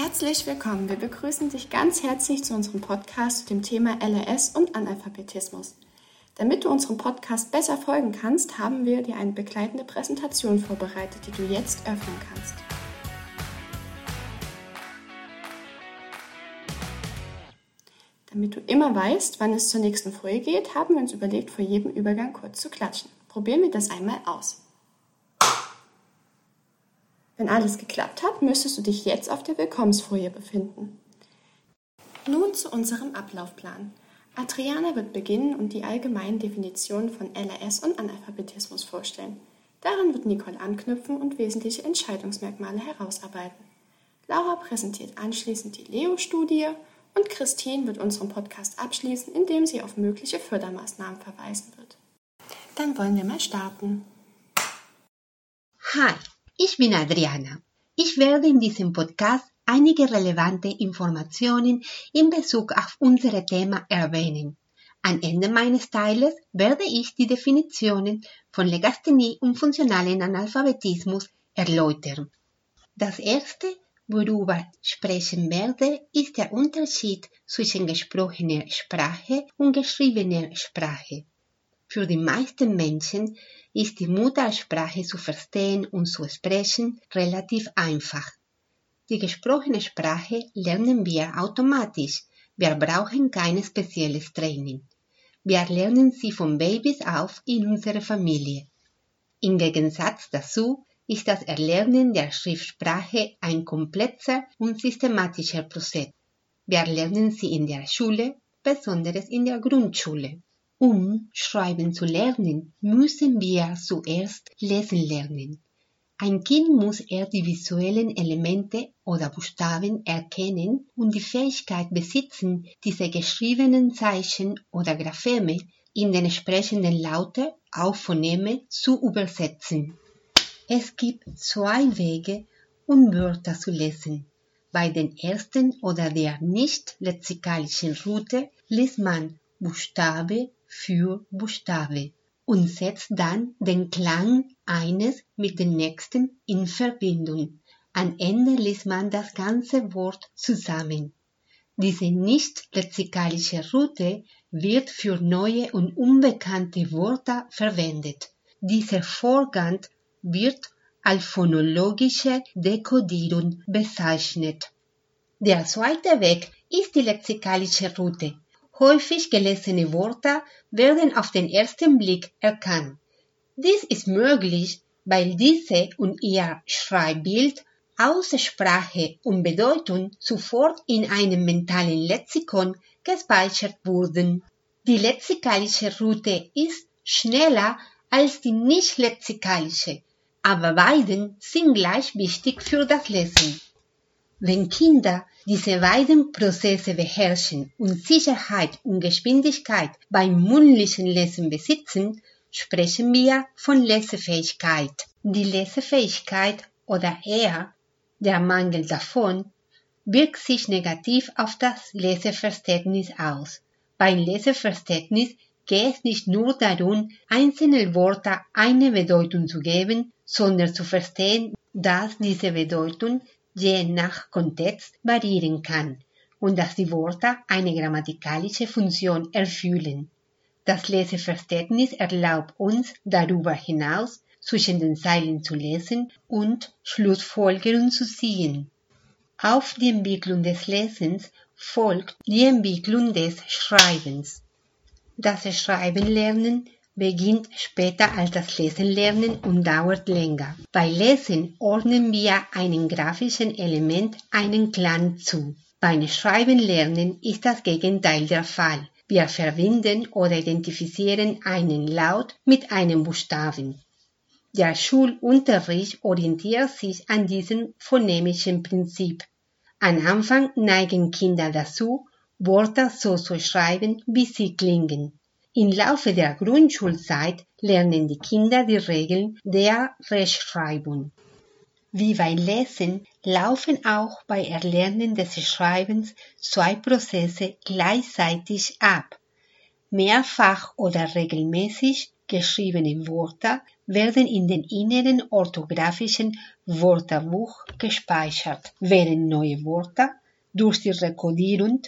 Herzlich willkommen. Wir begrüßen dich ganz herzlich zu unserem Podcast zu dem Thema LRS und Analphabetismus. Damit du unserem Podcast besser folgen kannst, haben wir dir eine begleitende Präsentation vorbereitet, die du jetzt öffnen kannst. Damit du immer weißt, wann es zur nächsten Folie geht, haben wir uns überlegt, vor jedem Übergang kurz zu klatschen. Probieren wir das einmal aus. Wenn alles geklappt hat, müsstest du dich jetzt auf der Willkommensfolie befinden. Nun zu unserem Ablaufplan. Adriana wird beginnen und die allgemeinen Definitionen von LRS und Analphabetismus vorstellen. Daran wird Nicole anknüpfen und wesentliche Entscheidungsmerkmale herausarbeiten. Laura präsentiert anschließend die Leo-Studie und Christine wird unseren Podcast abschließen, indem sie auf mögliche Fördermaßnahmen verweisen wird. Dann wollen wir mal starten. Hi, ich bin Adriana. Ich werde in diesem Podcast einige relevante Informationen in Bezug auf unser Thema erwähnen. Am Ende meines Teiles werde ich die Definitionen von Legasthenie und funktionalen Analphabetismus erläutern. Das erste, worüber ich sprechen werde, ist der Unterschied zwischen gesprochener Sprache und geschriebener Sprache. Für die meisten Menschen ist die Muttersprache zu verstehen und zu sprechen relativ einfach. Die gesprochene Sprache lernen wir automatisch. Wir brauchen kein spezielles Training. Wir lernen sie von Babys auf in unserer Familie. Im Gegensatz dazu ist das Erlernen der Schriftsprache ein komplexer und systematischer Prozess. Wir lernen sie in der Schule, besonders in der Grundschule. Um schreiben zu lernen, müssen wir zuerst lesen lernen. Ein Kind muss erst die visuellen Elemente oder Buchstaben erkennen und die Fähigkeit besitzen, diese geschriebenen Zeichen oder Grapheme in den entsprechenden Laute auf Phoneme zu übersetzen. Es gibt zwei Wege, um Wörter zu lesen. Bei den ersten oder der nicht lexikalischen Route liest man Buchstabe für Buchstabe und setzt dann den Klang eines mit dem nächsten in Verbindung. Am Ende liest man das ganze Wort zusammen. Diese nicht lexikalische Route wird für neue und unbekannte Wörter verwendet. Dieser Vorgang wird als phonologische Dekodierung bezeichnet. Der zweite Weg ist die lexikalische Route. Häufig gelesene Wörter werden auf den ersten Blick erkannt. Dies ist möglich, weil diese und ihr Schreibbild, Aussprache und Bedeutung sofort in einem mentalen Lexikon gespeichert wurden. Die lexikalische Route ist schneller als die nicht lexikalische, aber beiden sind gleich wichtig für das Lesen. Wenn Kinder diese beiden Prozesse beherrschen und Sicherheit und Geschwindigkeit beim mündlichen Lesen besitzen, sprechen wir von Lesefähigkeit. Die Lesefähigkeit oder eher der Mangel davon wirkt sich negativ auf das Leseverständnis aus. Beim Leseverständnis geht es nicht nur darum, einzelne Worte eine Bedeutung zu geben, sondern zu verstehen, dass diese Bedeutung je nach Kontext variieren kann und dass die Worte eine grammatikalische Funktion erfüllen. Das Leseverständnis erlaubt uns darüber hinaus zwischen den Zeilen zu lesen und Schlussfolgerungen zu ziehen. Auf die Entwicklung des Lesens folgt die Entwicklung des Schreibens. Das Schreibenlernen beginnt später als das Lesen lernen und dauert länger. Bei Lesen ordnen wir einem grafischen Element einen Klang zu. Beim Schreiben lernen ist das Gegenteil der Fall. Wir verbinden oder identifizieren einen Laut mit einem Buchstaben. Der Schulunterricht orientiert sich an diesem phonemischen Prinzip. Am Anfang neigen Kinder dazu, Wörter so zu schreiben, wie sie klingen. Im Laufe der Grundschulzeit lernen die Kinder die Regeln der Rechtschreibung. Wie beim Lesen laufen auch bei Erlernen des Schreibens zwei Prozesse gleichzeitig ab. Mehrfach oder regelmäßig geschriebene Wörter werden in den inneren orthografischen Wörterbuch gespeichert, während neue Wörter durch die Rekodierung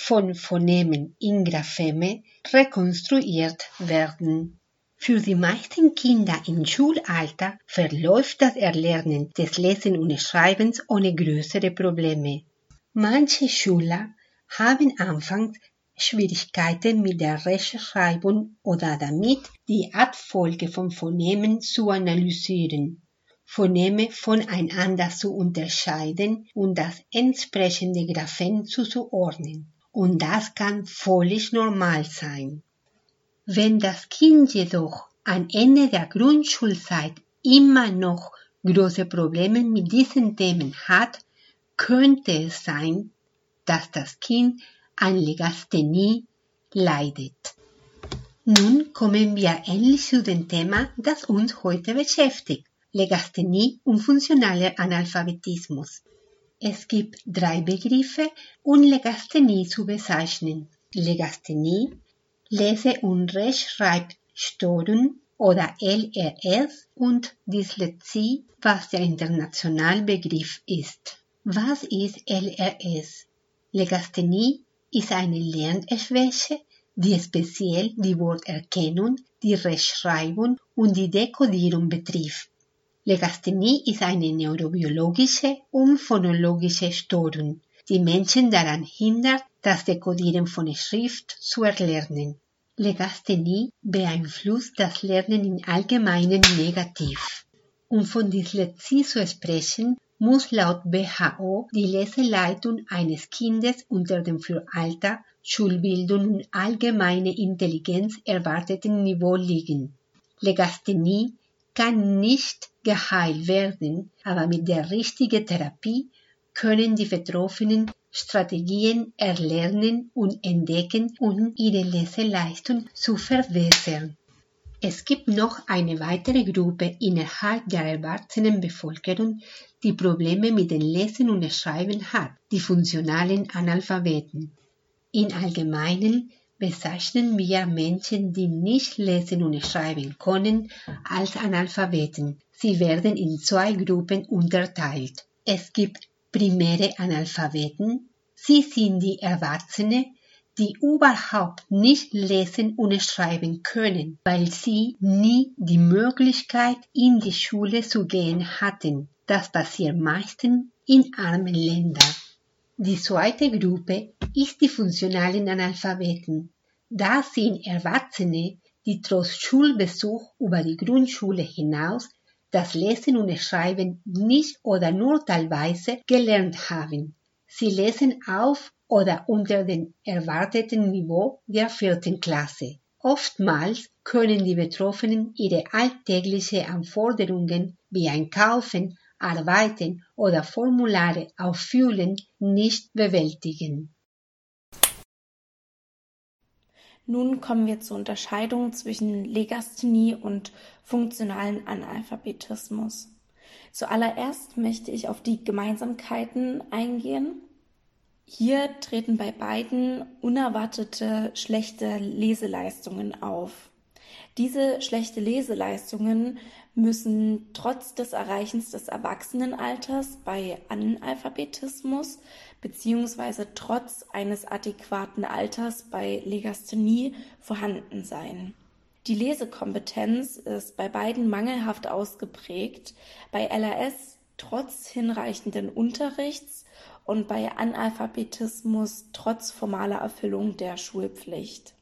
von Phonemen in Grapheme rekonstruiert werden. Für die meisten Kinder im Schulalter verläuft das Erlernen des Lesen und Schreibens ohne größere Probleme. Manche Schüler haben anfangs Schwierigkeiten mit der Rechtschreibung oder damit, die Abfolge von Phonemen zu analysieren, Phoneme voneinander zu unterscheiden und das entsprechende Graphen zuzuordnen. Und das kann völlig normal sein. Wenn das Kind jedoch am Ende der Grundschulzeit immer noch große Probleme mit diesen Themen hat, könnte es sein, dass das Kind an Legasthenie leidet. Nun kommen wir endlich zu dem Thema, das uns heute beschäftigt, Legasthenie und funktionaler Analphabetismus. Es gibt drei Begriffe, um Legasthenie zu bezeichnen. Legasthenie Lese- und Rechtschreibstörung oder LRS und Dyslexie, was der internationale Begriff ist. Was ist LRS? Legasthenie ist eine Lernschwäche, die speziell die Worterkennung, die Rechtschreibung und die Dekodierung betrifft. Legasthenie ist eine neurobiologische und phonologische Störung, die Menschen daran hindert, das Dekodieren von Schrift zu erlernen. Legasthenie beeinflusst das Lernen im Allgemeinen negativ. Um von Dyslexie zu sprechen, muss laut WHO die Leseleitung eines Kindes unter dem für Alter, Schulbildung und allgemeine Intelligenz erwarteten Niveau liegen. Legasthenie kann nicht geheilt werden, aber mit der richtigen Therapie können die Betroffenen Strategien erlernen und entdecken, um ihre Leseleistung zu verbessern. Es gibt noch eine weitere Gruppe innerhalb der Erwachsenenbevölkerung, die Probleme mit dem Lesen und Schreiben hat, die funktionalen Analphabeten. In Allgemeinen bezeichnen wir Menschen, die nicht lesen und schreiben können, als Analphabeten. Sie werden in zwei Gruppen unterteilt. Es gibt primäre Analphabeten. Sie sind die Erwachsene, die überhaupt nicht lesen und schreiben können, weil sie nie die Möglichkeit in die Schule zu gehen hatten. Das passiert meistens in armen Ländern. Die zweite Gruppe ist die funktionalen Analphabeten. Das sind Erwachsene, die trotz Schulbesuch über die Grundschule hinaus das Lesen und Schreiben nicht oder nur teilweise gelernt haben. Sie lesen auf oder unter dem erwarteten Niveau der vierten Klasse. Oftmals können die Betroffenen ihre alltäglichen Anforderungen wie Einkaufen, Arbeiten oder Formulare auffüllen nicht bewältigen. Nun kommen wir zur Unterscheidung zwischen Legasthenie und funktionalen Analphabetismus. Zuallererst möchte ich auf die Gemeinsamkeiten eingehen. Hier treten bei beiden unerwartete schlechte Leseleistungen auf. Diese schlechte Leseleistungen müssen trotz des Erreichens des Erwachsenenalters bei Analphabetismus beziehungsweise trotz eines adäquaten Alters bei Legasthenie vorhanden sein. Die Lesekompetenz ist bei beiden mangelhaft ausgeprägt, bei LRS trotz hinreichenden Unterrichts und bei Analphabetismus trotz formaler Erfüllung der Schulpflicht.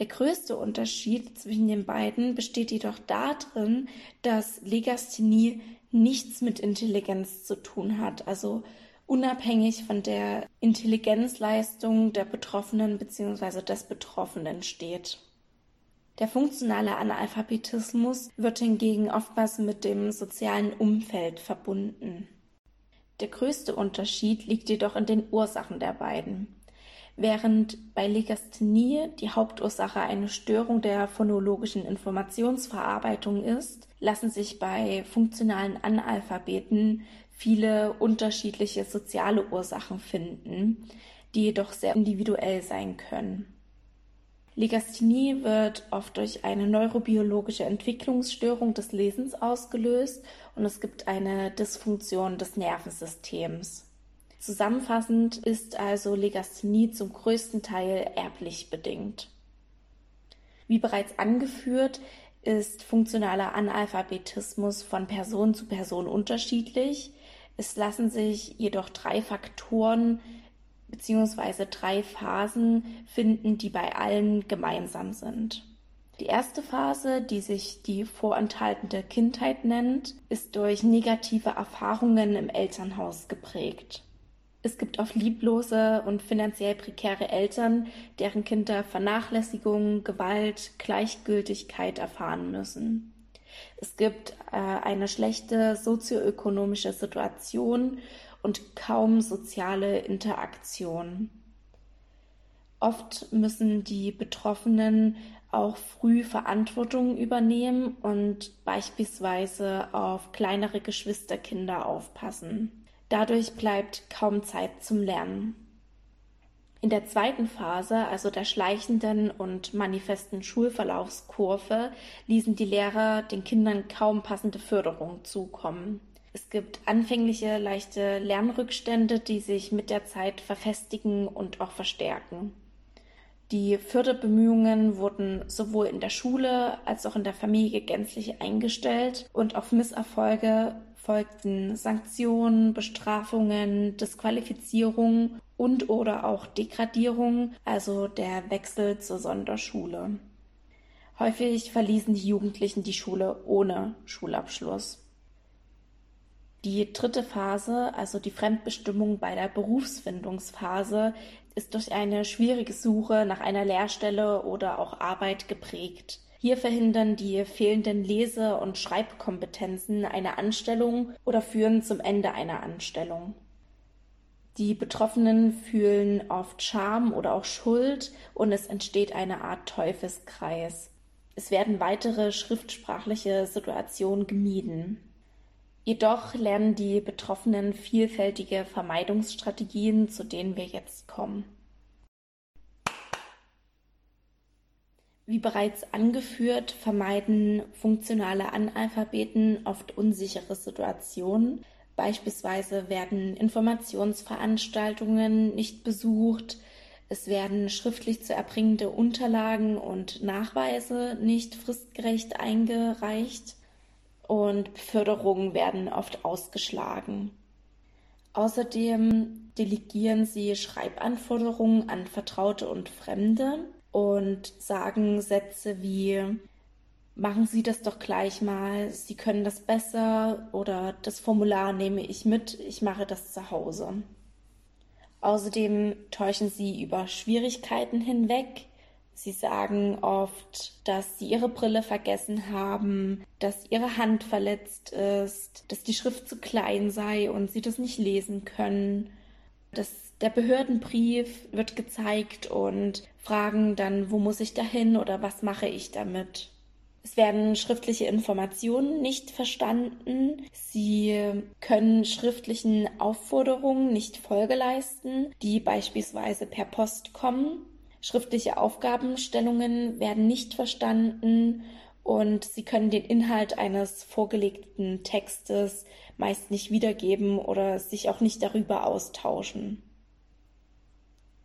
Der größte Unterschied zwischen den beiden besteht jedoch darin, dass Legasthenie nichts mit Intelligenz zu tun hat, also unabhängig von der Intelligenzleistung der Betroffenen bzw. des Betroffenen steht. Der funktionale Analphabetismus wird hingegen oftmals mit dem sozialen Umfeld verbunden. Der größte Unterschied liegt jedoch in den Ursachen der beiden. Während bei Legasthenie die Hauptursache eine Störung der phonologischen Informationsverarbeitung ist, lassen sich bei funktionalen Analphabeten viele unterschiedliche soziale Ursachen finden, die jedoch sehr individuell sein können. Legasthenie wird oft durch eine neurobiologische Entwicklungsstörung des Lesens ausgelöst und es gibt eine Dysfunktion des Nervensystems. Zusammenfassend ist also Legasthenie zum größten Teil erblich bedingt. Wie bereits angeführt, ist funktionaler Analphabetismus von Person zu Person unterschiedlich. Es lassen sich jedoch drei Faktoren bzw. drei Phasen finden, die bei allen gemeinsam sind. Die erste Phase, die sich die vorenthaltende Kindheit nennt, ist durch negative Erfahrungen im Elternhaus geprägt. Es gibt oft lieblose und finanziell prekäre Eltern, deren Kinder Vernachlässigung, Gewalt, Gleichgültigkeit erfahren müssen. Es gibt äh, eine schlechte sozioökonomische Situation und kaum soziale Interaktion. Oft müssen die Betroffenen auch früh Verantwortung übernehmen und beispielsweise auf kleinere Geschwisterkinder aufpassen. Dadurch bleibt kaum Zeit zum Lernen. In der zweiten Phase, also der schleichenden und manifesten Schulverlaufskurve, ließen die Lehrer den Kindern kaum passende Förderung zukommen. Es gibt anfängliche leichte Lernrückstände, die sich mit der Zeit verfestigen und auch verstärken. Die Förderbemühungen wurden sowohl in der Schule als auch in der Familie gänzlich eingestellt und auf Misserfolge folgten Sanktionen, Bestrafungen, Disqualifizierung und oder auch Degradierung, also der Wechsel zur Sonderschule. Häufig verließen die Jugendlichen die Schule ohne Schulabschluss. Die dritte Phase, also die Fremdbestimmung bei der Berufsfindungsphase, ist durch eine schwierige Suche nach einer Lehrstelle oder auch Arbeit geprägt. Hier verhindern die fehlenden Lese- und Schreibkompetenzen eine Anstellung oder führen zum Ende einer Anstellung. Die Betroffenen fühlen oft Scham oder auch Schuld und es entsteht eine Art Teufelskreis. Es werden weitere schriftsprachliche Situationen gemieden. Jedoch lernen die Betroffenen vielfältige Vermeidungsstrategien, zu denen wir jetzt kommen. Wie bereits angeführt, vermeiden funktionale Analphabeten oft unsichere Situationen. Beispielsweise werden Informationsveranstaltungen nicht besucht, es werden schriftlich zu erbringende Unterlagen und Nachweise nicht fristgerecht eingereicht und Beförderungen werden oft ausgeschlagen. Außerdem delegieren sie Schreibanforderungen an Vertraute und Fremde und sagen Sätze wie machen Sie das doch gleich mal, Sie können das besser oder das Formular nehme ich mit, ich mache das zu Hause. Außerdem täuschen sie über Schwierigkeiten hinweg. Sie sagen oft, dass sie ihre Brille vergessen haben, dass ihre Hand verletzt ist, dass die Schrift zu klein sei und sie das nicht lesen können, dass der Behördenbrief wird gezeigt und fragen dann, wo muss ich dahin oder was mache ich damit. Es werden schriftliche Informationen nicht verstanden. Sie können schriftlichen Aufforderungen nicht Folge leisten, die beispielsweise per Post kommen. Schriftliche Aufgabenstellungen werden nicht verstanden und sie können den Inhalt eines vorgelegten Textes meist nicht wiedergeben oder sich auch nicht darüber austauschen.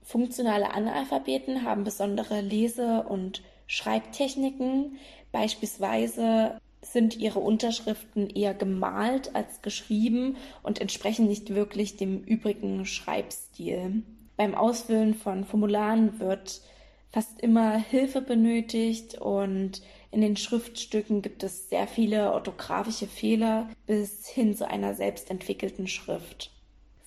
Funktionale Analphabeten haben besondere Lese- und Schreibtechniken. Beispielsweise sind ihre Unterschriften eher gemalt als geschrieben und entsprechen nicht wirklich dem übrigen Schreibstil. Beim Ausfüllen von Formularen wird fast immer Hilfe benötigt und in den Schriftstücken gibt es sehr viele orthografische Fehler bis hin zu einer selbstentwickelten Schrift.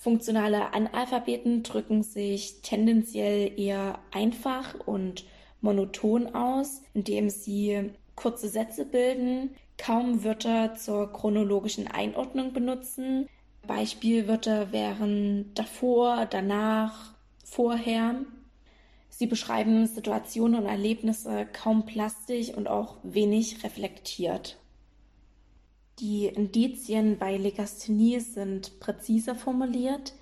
Funktionale Analphabeten drücken sich tendenziell eher einfach und monoton aus, indem sie kurze Sätze bilden, kaum Wörter zur chronologischen Einordnung benutzen. Beispielwörter wären davor, danach, vorher. Sie beschreiben Situationen und Erlebnisse kaum plastisch und auch wenig reflektiert. Die Indizien bei Legasthenie sind präziser formuliert.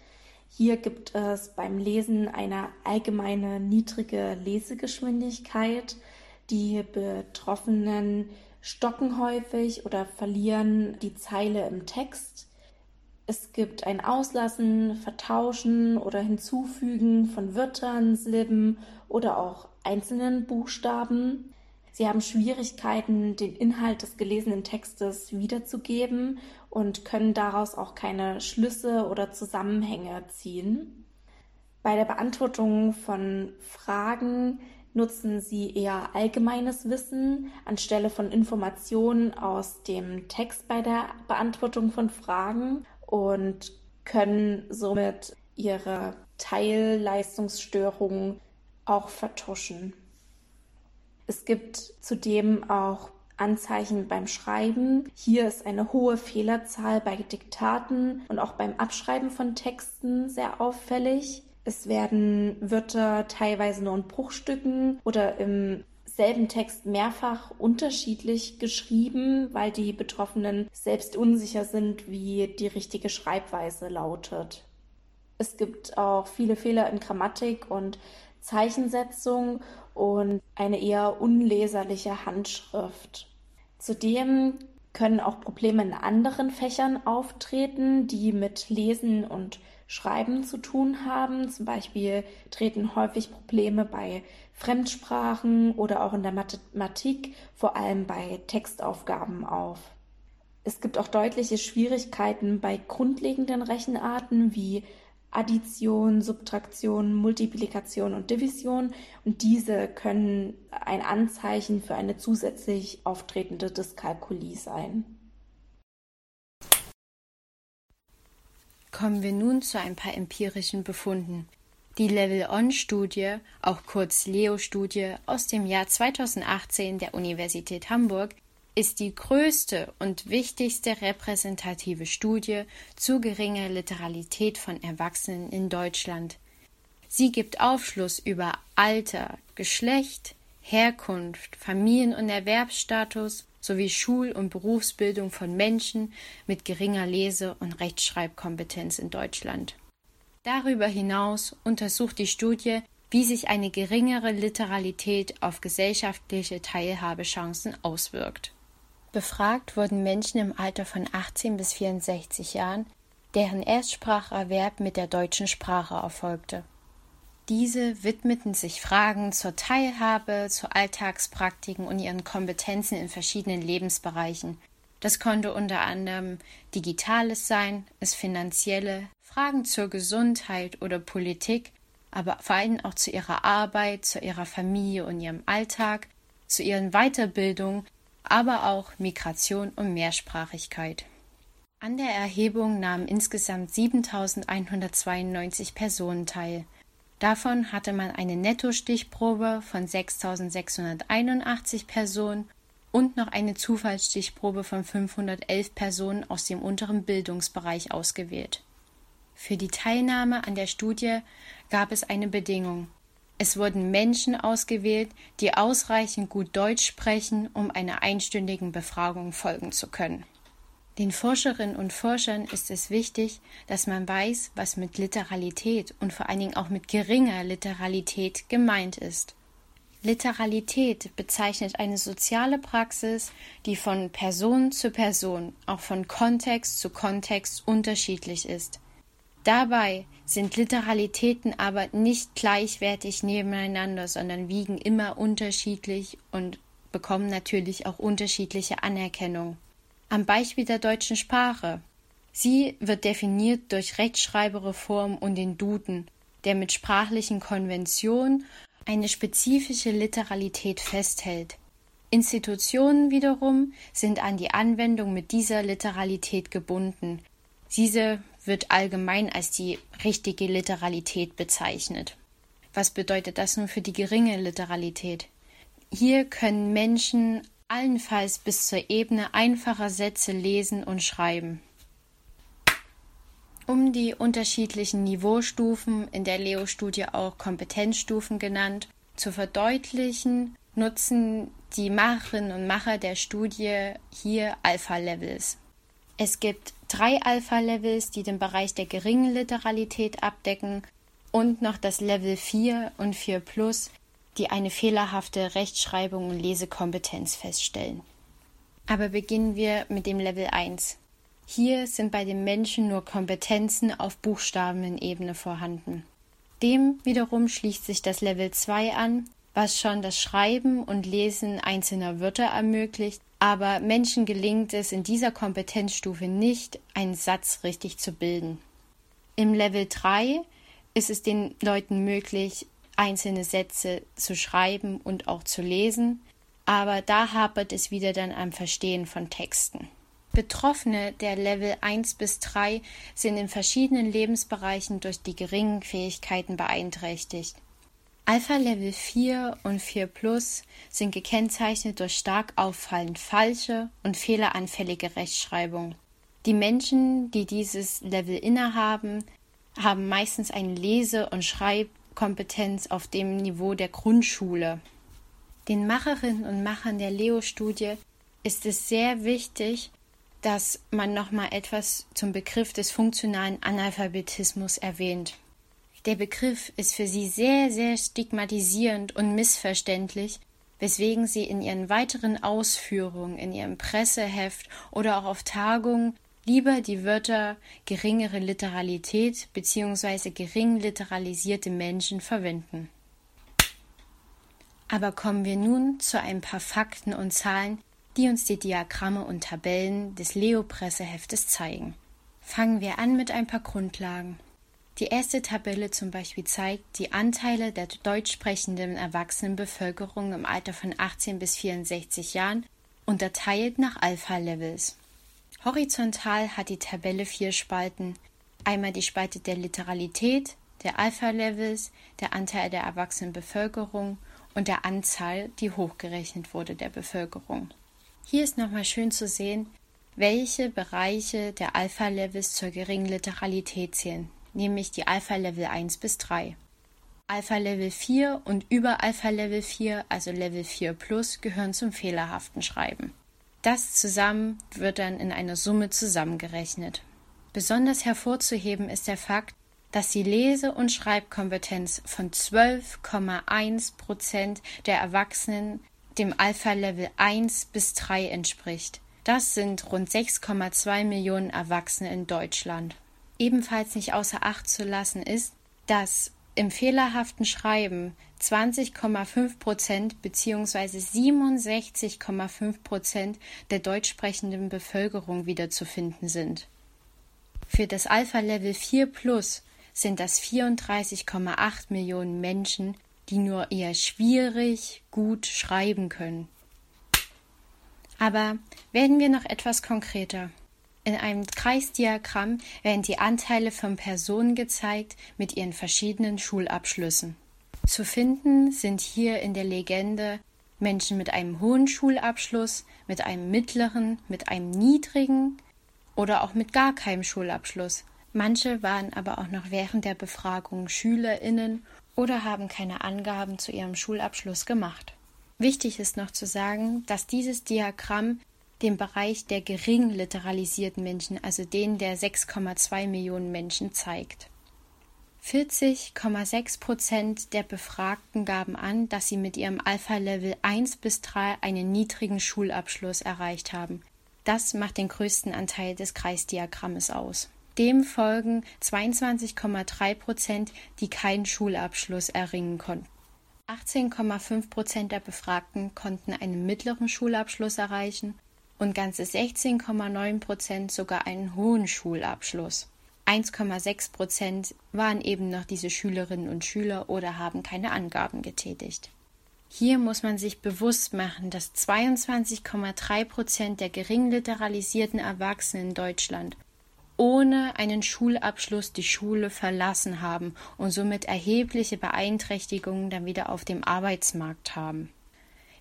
Hier gibt es beim Lesen eine allgemeine niedrige Lesegeschwindigkeit. Die Betroffenen stocken häufig oder verlieren die Zeile im Text. Es gibt ein Auslassen, Vertauschen oder Hinzufügen von Wörtern, Silben oder auch einzelnen Buchstaben. Sie haben Schwierigkeiten, den Inhalt des gelesenen Textes wiederzugeben und können daraus auch keine Schlüsse oder Zusammenhänge ziehen. Bei der Beantwortung von Fragen nutzen sie eher allgemeines Wissen anstelle von Informationen aus dem Text bei der Beantwortung von Fragen und können somit ihre Teilleistungsstörungen auch vertuschen. Es gibt zudem auch Anzeichen beim Schreiben. Hier ist eine hohe Fehlerzahl bei Diktaten und auch beim Abschreiben von Texten sehr auffällig. Es werden Wörter teilweise nur in Bruchstücken oder im selben Text mehrfach unterschiedlich geschrieben, weil die Betroffenen selbst unsicher sind, wie die richtige Schreibweise lautet. Es gibt auch viele Fehler in Grammatik und Zeichensetzung und eine eher unleserliche Handschrift. Zudem können auch Probleme in anderen Fächern auftreten, die mit Lesen und Schreiben zu tun haben. Zum Beispiel treten häufig Probleme bei Fremdsprachen oder auch in der Mathematik, vor allem bei Textaufgaben auf. Es gibt auch deutliche Schwierigkeiten bei grundlegenden Rechenarten wie Addition, Subtraktion, Multiplikation und Division und diese können ein Anzeichen für eine zusätzlich auftretende Dyskalkulie sein. Kommen wir nun zu ein paar empirischen Befunden. Die Level-On-Studie, auch kurz Leo-Studie aus dem Jahr 2018 der Universität Hamburg, ist die größte und wichtigste repräsentative Studie zu geringer Literalität von Erwachsenen in Deutschland. Sie gibt Aufschluss über Alter, Geschlecht, Herkunft, Familien- und Erwerbsstatus sowie Schul- und Berufsbildung von Menschen mit geringer Lese- und Rechtschreibkompetenz in Deutschland. Darüber hinaus untersucht die Studie, wie sich eine geringere Literalität auf gesellschaftliche Teilhabechancen auswirkt. Befragt wurden Menschen im Alter von 18 bis 64 Jahren, deren Erstspracherwerb mit der deutschen Sprache erfolgte. Diese widmeten sich Fragen zur Teilhabe, zu Alltagspraktiken und ihren Kompetenzen in verschiedenen Lebensbereichen. Das konnte unter anderem Digitales sein, es finanzielle, Fragen zur Gesundheit oder Politik, aber vor allem auch zu ihrer Arbeit, zu ihrer Familie und ihrem Alltag, zu ihren Weiterbildungen aber auch Migration und Mehrsprachigkeit. An der Erhebung nahmen insgesamt 7192 Personen teil. Davon hatte man eine Nettostichprobe von 6681 Personen und noch eine Zufallsstichprobe von 511 Personen aus dem unteren Bildungsbereich ausgewählt. Für die Teilnahme an der Studie gab es eine Bedingung. Es wurden Menschen ausgewählt, die ausreichend gut Deutsch sprechen, um einer einstündigen Befragung folgen zu können. Den Forscherinnen und Forschern ist es wichtig, dass man weiß, was mit Literalität und vor allen Dingen auch mit geringer Literalität gemeint ist. Literalität bezeichnet eine soziale Praxis, die von Person zu Person, auch von Kontext zu Kontext unterschiedlich ist. Dabei sind Literalitäten aber nicht gleichwertig nebeneinander, sondern wiegen immer unterschiedlich und bekommen natürlich auch unterschiedliche Anerkennung. Am Beispiel der deutschen Sprache. Sie wird definiert durch Rechtschreibereform und den Duden, der mit sprachlichen Konventionen eine spezifische Literalität festhält. Institutionen wiederum sind an die Anwendung mit dieser Literalität gebunden. Diese wird allgemein als die richtige Literalität bezeichnet. Was bedeutet das nun für die geringe Literalität? Hier können Menschen allenfalls bis zur Ebene einfacher Sätze lesen und schreiben. Um die unterschiedlichen Niveaustufen, in der Leo-Studie auch Kompetenzstufen genannt, zu verdeutlichen, nutzen die Macherinnen und Macher der Studie hier Alpha-Levels. Es gibt drei Alpha-Levels, die den Bereich der geringen Literalität abdecken und noch das Level 4 und 4 Plus, die eine fehlerhafte Rechtschreibung und Lesekompetenz feststellen. Aber beginnen wir mit dem Level 1. Hier sind bei den Menschen nur Kompetenzen auf Buchstabenebene vorhanden. Dem wiederum schließt sich das Level 2 an, was schon das Schreiben und Lesen einzelner Wörter ermöglicht, aber Menschen gelingt es in dieser Kompetenzstufe nicht, einen Satz richtig zu bilden. Im Level 3 ist es den Leuten möglich, einzelne Sätze zu schreiben und auch zu lesen, aber da hapert es wieder dann am Verstehen von Texten. Betroffene der Level 1 bis 3 sind in verschiedenen Lebensbereichen durch die geringen Fähigkeiten beeinträchtigt. Alpha Level 4 und 4 Plus sind gekennzeichnet durch stark auffallend falsche und fehleranfällige Rechtschreibung. Die Menschen, die dieses Level innehaben, haben meistens eine Lese- und Schreibkompetenz auf dem Niveau der Grundschule. Den Macherinnen und Machern der Leo-Studie ist es sehr wichtig, dass man nochmal etwas zum Begriff des funktionalen Analphabetismus erwähnt. Der Begriff ist für sie sehr, sehr stigmatisierend und missverständlich, weswegen sie in ihren weiteren Ausführungen, in ihrem Presseheft oder auch auf Tagungen lieber die Wörter geringere Literalität bzw. gering literalisierte Menschen verwenden. Aber kommen wir nun zu ein paar Fakten und Zahlen, die uns die Diagramme und Tabellen des Leo-Presseheftes zeigen. Fangen wir an mit ein paar Grundlagen. Die erste Tabelle zum Beispiel zeigt die Anteile der deutsch sprechenden Erwachsenenbevölkerung im Alter von 18 bis 64 Jahren, unterteilt nach Alpha-Levels. Horizontal hat die Tabelle vier Spalten. Einmal die Spalte der Literalität, der Alpha-Levels, der Anteil der Erwachsenenbevölkerung und der Anzahl, die hochgerechnet wurde der Bevölkerung. Hier ist nochmal schön zu sehen, welche Bereiche der Alpha-Levels zur geringen Literalität zählen nämlich die Alpha Level 1 bis 3. Alpha Level 4 und über Alpha Level 4, also Level 4 Plus, gehören zum fehlerhaften Schreiben. Das zusammen wird dann in einer Summe zusammengerechnet. Besonders hervorzuheben ist der Fakt, dass die Lese- und Schreibkompetenz von 12,1 Prozent der Erwachsenen dem Alpha-Level 1 bis 3 entspricht. Das sind rund 6,2 Millionen Erwachsene in Deutschland. Ebenfalls nicht außer Acht zu lassen ist, dass im fehlerhaften Schreiben 20,5 Prozent bzw. 67,5 Prozent der deutsch sprechenden Bevölkerung wiederzufinden sind. Für das Alpha Level 4 Plus sind das 34,8 Millionen Menschen, die nur eher schwierig gut schreiben können. Aber werden wir noch etwas konkreter. In einem Kreisdiagramm werden die Anteile von Personen gezeigt mit ihren verschiedenen Schulabschlüssen. Zu finden sind hier in der Legende Menschen mit einem hohen Schulabschluss, mit einem mittleren, mit einem niedrigen oder auch mit gar keinem Schulabschluss. Manche waren aber auch noch während der Befragung Schülerinnen oder haben keine Angaben zu ihrem Schulabschluss gemacht. Wichtig ist noch zu sagen, dass dieses Diagramm den Bereich der gering literalisierten Menschen, also den der 6,2 Millionen Menschen, zeigt. 40,6 Prozent der Befragten gaben an, dass sie mit ihrem Alpha-Level 1 bis 3 einen niedrigen Schulabschluss erreicht haben. Das macht den größten Anteil des Kreisdiagrammes aus. Dem folgen 22,3 Prozent, die keinen Schulabschluss erringen konnten. 18,5 Prozent der Befragten konnten einen mittleren Schulabschluss erreichen und ganze 16,9 Prozent sogar einen hohen Schulabschluss. 1,6 Prozent waren eben noch diese Schülerinnen und Schüler oder haben keine Angaben getätigt. Hier muss man sich bewusst machen, dass 22,3 Prozent der gering literalisierten Erwachsenen in Deutschland ohne einen Schulabschluss die Schule verlassen haben und somit erhebliche Beeinträchtigungen dann wieder auf dem Arbeitsmarkt haben.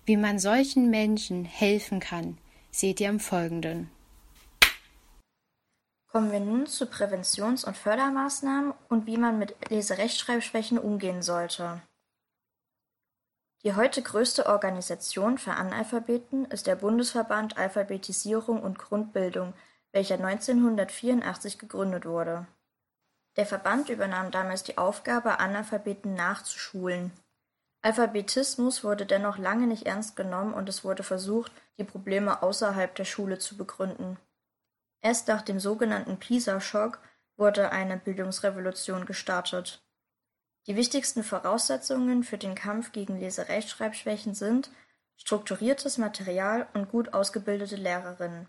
Wie man solchen Menschen helfen kann, seht ihr im Folgenden. Kommen wir nun zu Präventions- und Fördermaßnahmen und wie man mit Leserechtschreibschwächen umgehen sollte. Die heute größte Organisation für Analphabeten ist der Bundesverband Alphabetisierung und Grundbildung, welcher 1984 gegründet wurde. Der Verband übernahm damals die Aufgabe, Analphabeten nachzuschulen. Alphabetismus wurde dennoch lange nicht ernst genommen und es wurde versucht, die Probleme außerhalb der Schule zu begründen. Erst nach dem sogenannten PISA-Schock wurde eine Bildungsrevolution gestartet. Die wichtigsten Voraussetzungen für den Kampf gegen Leserechtschreibschwächen sind strukturiertes Material und gut ausgebildete Lehrerinnen.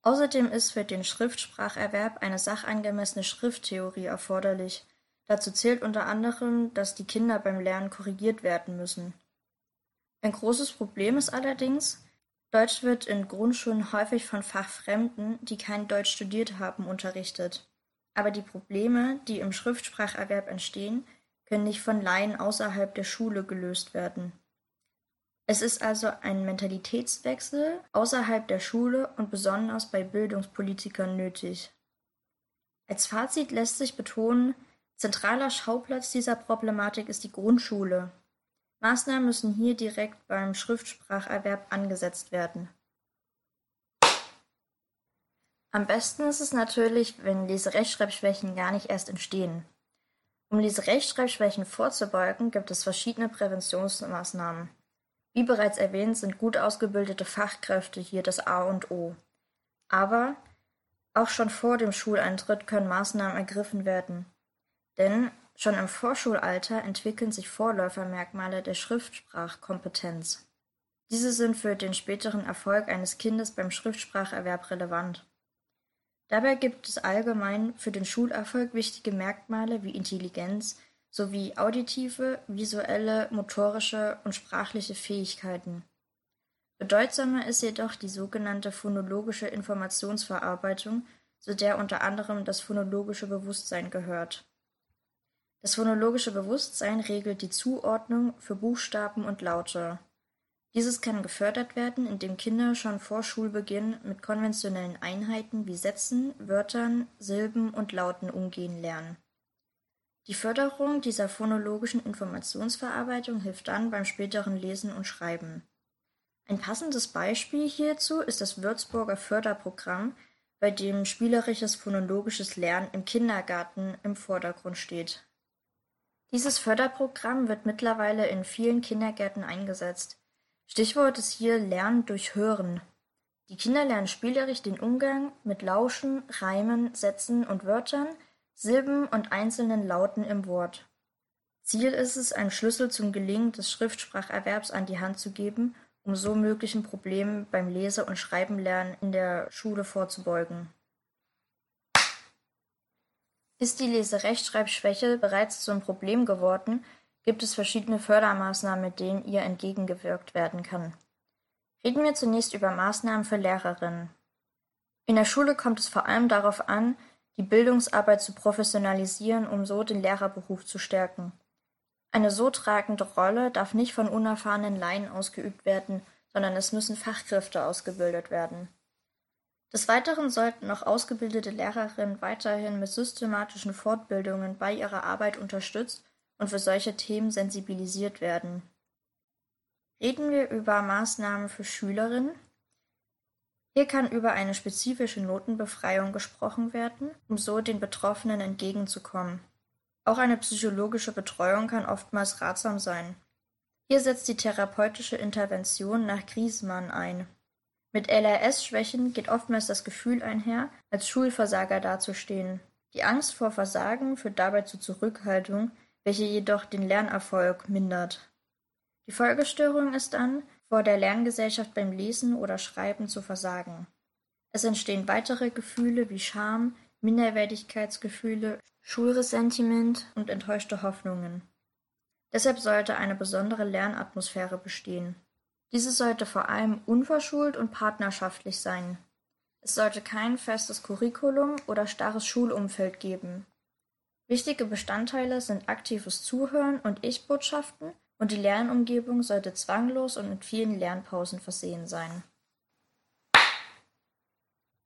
Außerdem ist für den Schriftspracherwerb eine sachangemessene Schrifttheorie erforderlich. Dazu zählt unter anderem, dass die Kinder beim Lernen korrigiert werden müssen. Ein großes Problem ist allerdings, Deutsch wird in Grundschulen häufig von Fachfremden, die kein Deutsch studiert haben, unterrichtet. Aber die Probleme, die im Schriftspracherwerb entstehen, können nicht von Laien außerhalb der Schule gelöst werden. Es ist also ein Mentalitätswechsel außerhalb der Schule und besonders bei Bildungspolitikern nötig. Als Fazit lässt sich betonen, zentraler Schauplatz dieser Problematik ist die Grundschule. Maßnahmen müssen hier direkt beim Schriftspracherwerb angesetzt werden. Am besten ist es natürlich, wenn Leserechtschreibschwächen gar nicht erst entstehen. Um Leserechtschreibschwächen vorzubeugen, gibt es verschiedene Präventionsmaßnahmen. Wie bereits erwähnt, sind gut ausgebildete Fachkräfte hier das A und O. Aber auch schon vor dem Schuleintritt können Maßnahmen ergriffen werden. Denn schon im Vorschulalter entwickeln sich Vorläufermerkmale der Schriftsprachkompetenz. Diese sind für den späteren Erfolg eines Kindes beim Schriftspracherwerb relevant. Dabei gibt es allgemein für den Schulerfolg wichtige Merkmale wie Intelligenz sowie auditive, visuelle, motorische und sprachliche Fähigkeiten. Bedeutsamer ist jedoch die sogenannte phonologische Informationsverarbeitung, zu der unter anderem das phonologische Bewusstsein gehört. Das phonologische Bewusstsein regelt die Zuordnung für Buchstaben und Laute. Dieses kann gefördert werden, indem Kinder schon vor Schulbeginn mit konventionellen Einheiten wie Sätzen, Wörtern, Silben und Lauten umgehen lernen. Die Förderung dieser phonologischen Informationsverarbeitung hilft dann beim späteren Lesen und Schreiben. Ein passendes Beispiel hierzu ist das Würzburger Förderprogramm, bei dem spielerisches phonologisches Lernen im Kindergarten im Vordergrund steht. Dieses Förderprogramm wird mittlerweile in vielen Kindergärten eingesetzt. Stichwort ist hier Lernen durch Hören. Die Kinder lernen spielerisch den Umgang mit Lauschen, Reimen, Sätzen und Wörtern, Silben und einzelnen Lauten im Wort. Ziel ist es, einen Schlüssel zum Gelingen des Schriftspracherwerbs an die Hand zu geben, um so möglichen Problemen beim Lese- und Schreibenlernen in der Schule vorzubeugen. Ist die Leserechtschreibschwäche bereits zum Problem geworden, gibt es verschiedene Fördermaßnahmen, mit denen ihr entgegengewirkt werden kann. Reden wir zunächst über Maßnahmen für Lehrerinnen. In der Schule kommt es vor allem darauf an, die Bildungsarbeit zu professionalisieren, um so den Lehrerberuf zu stärken. Eine so tragende Rolle darf nicht von unerfahrenen Laien ausgeübt werden, sondern es müssen Fachkräfte ausgebildet werden. Des Weiteren sollten auch ausgebildete Lehrerinnen weiterhin mit systematischen Fortbildungen bei ihrer Arbeit unterstützt und für solche Themen sensibilisiert werden. Reden wir über Maßnahmen für Schülerinnen. Hier kann über eine spezifische Notenbefreiung gesprochen werden, um so den Betroffenen entgegenzukommen. Auch eine psychologische Betreuung kann oftmals ratsam sein. Hier setzt die therapeutische Intervention nach Griesmann ein. Mit LRS-Schwächen geht oftmals das Gefühl einher, als Schulversager dazustehen. Die Angst vor Versagen führt dabei zu Zurückhaltung, welche jedoch den Lernerfolg mindert. Die Folgestörung ist dann, vor der Lerngesellschaft beim Lesen oder Schreiben zu versagen. Es entstehen weitere Gefühle wie Scham, Minderwertigkeitsgefühle, Schulressentiment und enttäuschte Hoffnungen. Deshalb sollte eine besondere Lernatmosphäre bestehen. Diese sollte vor allem unverschult und partnerschaftlich sein. Es sollte kein festes Curriculum oder starres Schulumfeld geben. Wichtige Bestandteile sind aktives Zuhören und Ich-Botschaften und die Lernumgebung sollte zwanglos und mit vielen Lernpausen versehen sein.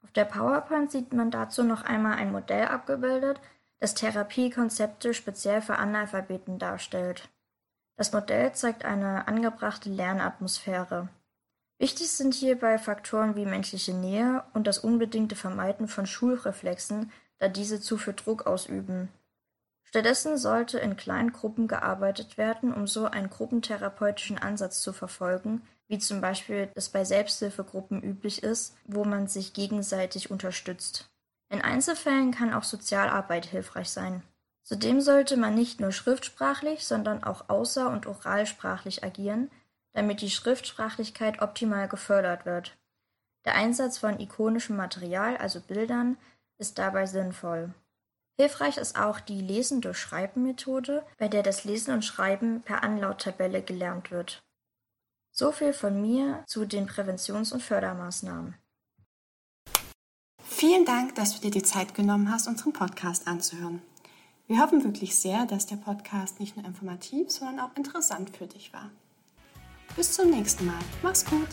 Auf der PowerPoint sieht man dazu noch einmal ein Modell abgebildet, das Therapiekonzepte speziell für Analphabeten darstellt. Das Modell zeigt eine angebrachte Lernatmosphäre. Wichtig sind hierbei Faktoren wie menschliche Nähe und das unbedingte Vermeiden von Schulreflexen, da diese zu viel Druck ausüben. Stattdessen sollte in kleinen Gruppen gearbeitet werden, um so einen gruppentherapeutischen Ansatz zu verfolgen, wie zum Beispiel es bei Selbsthilfegruppen üblich ist, wo man sich gegenseitig unterstützt. In Einzelfällen kann auch Sozialarbeit hilfreich sein. Zudem sollte man nicht nur schriftsprachlich, sondern auch außer- und oralsprachlich agieren, damit die Schriftsprachlichkeit optimal gefördert wird. Der Einsatz von ikonischem Material, also Bildern, ist dabei sinnvoll. Hilfreich ist auch die Lesen durch Schreiben Methode, bei der das Lesen und Schreiben per Anlauttabelle gelernt wird. So viel von mir zu den Präventions- und Fördermaßnahmen. Vielen Dank, dass du dir die Zeit genommen hast, unseren Podcast anzuhören. Wir hoffen wirklich sehr, dass der Podcast nicht nur informativ, sondern auch interessant für dich war. Bis zum nächsten Mal. Mach's gut.